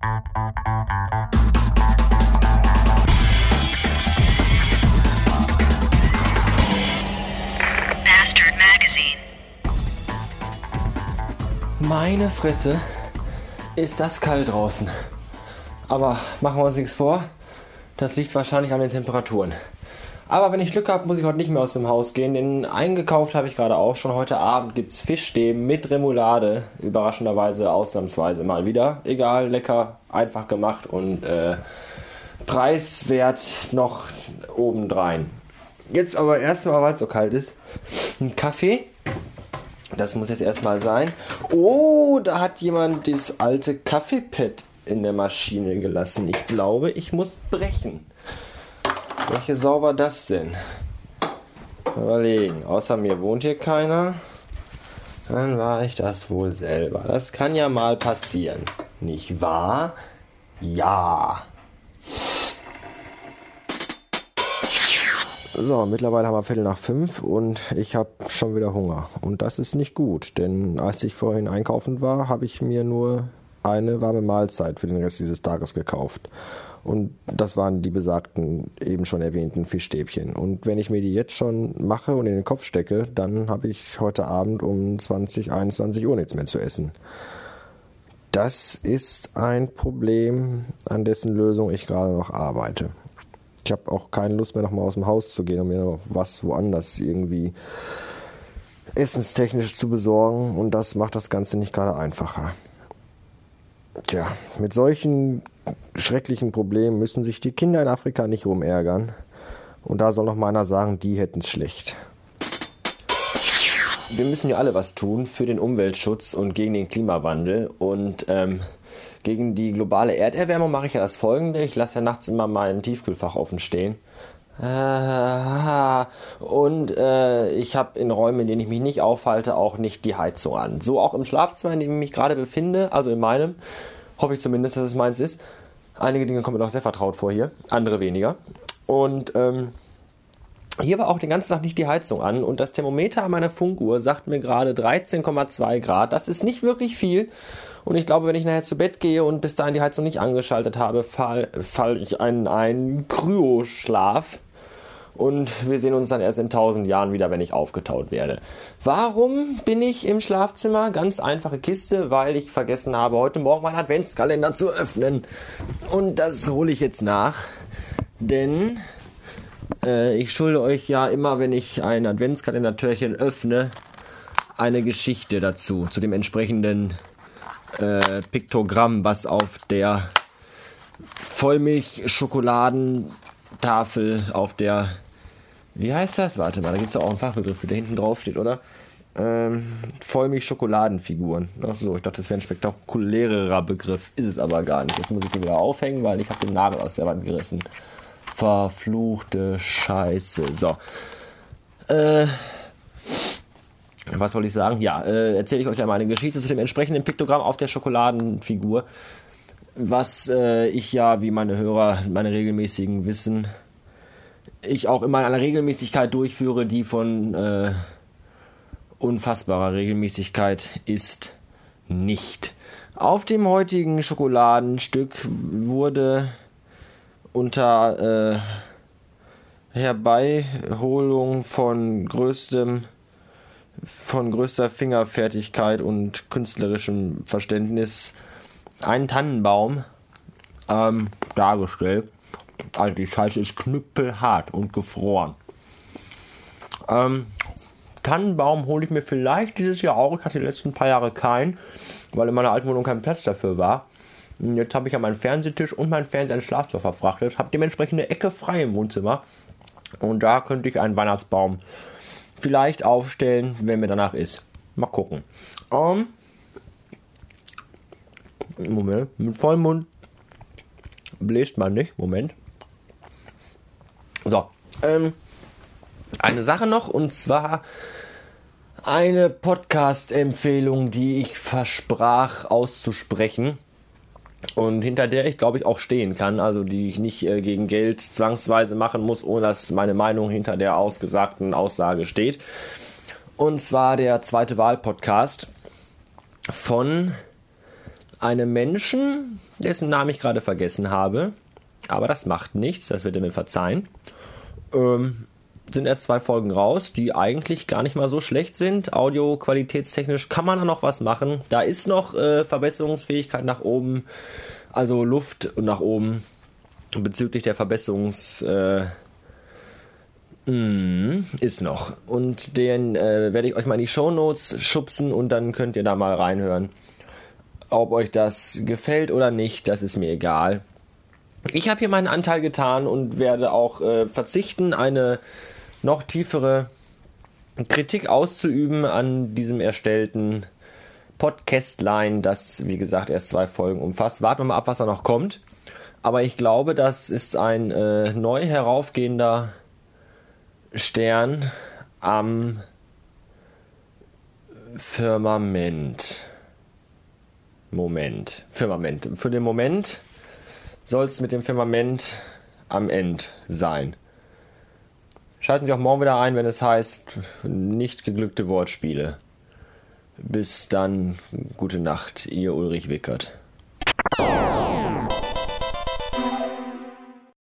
Bastard Magazine. Meine Fresse, ist das kalt draußen. Aber machen wir uns nichts vor, das liegt wahrscheinlich an den Temperaturen. Aber wenn ich Glück habe, muss ich heute nicht mehr aus dem Haus gehen, denn eingekauft habe ich gerade auch schon. Heute Abend gibt es Fischstäben mit Remoulade. Überraschenderweise, ausnahmsweise mal wieder. Egal, lecker, einfach gemacht und äh, preiswert noch obendrein. Jetzt aber erst mal, weil es so kalt ist, ein Kaffee. Das muss jetzt erstmal sein. Oh, da hat jemand das alte Kaffeepad in der Maschine gelassen. Ich glaube, ich muss brechen. Welche Sau war das denn? Überlegen. Außer mir wohnt hier keiner. Dann war ich das wohl selber. Das kann ja mal passieren. Nicht wahr? Ja. So, mittlerweile haben wir Viertel nach fünf und ich habe schon wieder Hunger. Und das ist nicht gut, denn als ich vorhin einkaufen war, habe ich mir nur eine warme Mahlzeit für den Rest dieses Tages gekauft. Und das waren die besagten, eben schon erwähnten Fischstäbchen. Und wenn ich mir die jetzt schon mache und in den Kopf stecke, dann habe ich heute Abend um 20, 21 Uhr nichts mehr zu essen. Das ist ein Problem, an dessen Lösung ich gerade noch arbeite. Ich habe auch keine Lust mehr, nochmal aus dem Haus zu gehen, um mir noch was woanders irgendwie essenstechnisch zu besorgen. Und das macht das Ganze nicht gerade einfacher. Tja, mit solchen schrecklichen Problemen müssen sich die Kinder in Afrika nicht rumärgern. Und da soll noch mal einer sagen, die hätten es schlecht. Wir müssen ja alle was tun für den Umweltschutz und gegen den Klimawandel. Und ähm, gegen die globale Erderwärmung mache ich ja das folgende. Ich lasse ja nachts immer mein Tiefkühlfach offen stehen. Äh, und äh, ich habe in Räumen, in denen ich mich nicht aufhalte, auch nicht die Heizung an. So auch im Schlafzimmer, in dem ich mich gerade befinde, also in meinem, hoffe ich zumindest, dass es meins ist. Einige Dinge kommen mir noch sehr vertraut vor hier, andere weniger. Und ähm, hier war auch den ganzen Tag nicht die Heizung an und das Thermometer an meiner Funkuhr sagt mir gerade 13,2 Grad. Das ist nicht wirklich viel. Und ich glaube, wenn ich nachher zu Bett gehe und bis dahin die Heizung nicht angeschaltet habe, falle fall ich in einen Kryoschlaf. Und wir sehen uns dann erst in tausend Jahren wieder, wenn ich aufgetaut werde. Warum bin ich im Schlafzimmer? Ganz einfache Kiste, weil ich vergessen habe, heute Morgen meinen Adventskalender zu öffnen. Und das hole ich jetzt nach. Denn äh, ich schulde euch ja immer, wenn ich ein Adventskalender-Türchen öffne, eine Geschichte dazu, zu dem entsprechenden äh, Piktogramm, was auf der Vollmilch-Schokoladentafel auf der, wie heißt das? Warte mal, da gibt es auch einen Fachbegriff, der hinten drauf steht, oder? Ähm, Vollmilch-Schokoladenfiguren. Ach so, ich dachte, das wäre ein spektakulärer Begriff. Ist es aber gar nicht. Jetzt muss ich den wieder aufhängen, weil ich habe den Nagel aus der Wand gerissen. Verfluchte Scheiße. So. Äh, was soll ich sagen? Ja, äh, erzähle ich euch einmal eine Geschichte zu dem entsprechenden Piktogramm auf der Schokoladenfigur, was äh, ich ja, wie meine Hörer, meine regelmäßigen wissen, ich auch immer in einer Regelmäßigkeit durchführe, die von äh, unfassbarer Regelmäßigkeit ist nicht. Auf dem heutigen Schokoladenstück wurde unter äh, Herbeiholung von größtem von größter Fingerfertigkeit und künstlerischem Verständnis ein Tannenbaum ähm, dargestellt. Also die Scheiße ist knüppelhart und gefroren. Ähm, Tannenbaum hole ich mir vielleicht dieses Jahr auch. Ich hatte die letzten paar Jahre keinen, weil in meiner alten Wohnung kein Platz dafür war. Und jetzt habe ich ja meinen Fernsehtisch und meinen Fernseher ins Schlafzimmer verfrachtet, habe dementsprechend eine Ecke frei im Wohnzimmer. Und da könnte ich einen Weihnachtsbaum vielleicht aufstellen, wenn mir danach ist. Mal gucken. Um, Moment, mit vollem Mund bläst man nicht. Moment. Ähm, eine Sache noch und zwar eine Podcast-Empfehlung, die ich versprach auszusprechen und hinter der ich glaube ich auch stehen kann, also die ich nicht äh, gegen Geld zwangsweise machen muss, ohne dass meine Meinung hinter der ausgesagten Aussage steht. Und zwar der zweite Wahl-Podcast von einem Menschen, dessen Namen ich gerade vergessen habe. Aber das macht nichts, das wird er mir verzeihen. Ähm, sind erst zwei Folgen raus, die eigentlich gar nicht mal so schlecht sind. Audio-qualitätstechnisch kann man da noch was machen. Da ist noch äh, Verbesserungsfähigkeit nach oben, also Luft nach oben bezüglich der Verbesserungs. Äh, mm, ist noch. Und den äh, werde ich euch mal in die Show Notes schubsen und dann könnt ihr da mal reinhören. Ob euch das gefällt oder nicht, das ist mir egal. Ich habe hier meinen Anteil getan und werde auch äh, verzichten, eine noch tiefere Kritik auszuüben an diesem erstellten Podcastline, das wie gesagt erst zwei Folgen umfasst. Warten wir mal ab, was da noch kommt. Aber ich glaube, das ist ein äh, neu heraufgehender Stern am Firmament. Moment. Firmament. Für den Moment soll es mit dem Firmament am Ende sein. Schalten Sie auch morgen wieder ein, wenn es heißt, nicht geglückte Wortspiele. Bis dann, gute Nacht, Ihr Ulrich Wickert.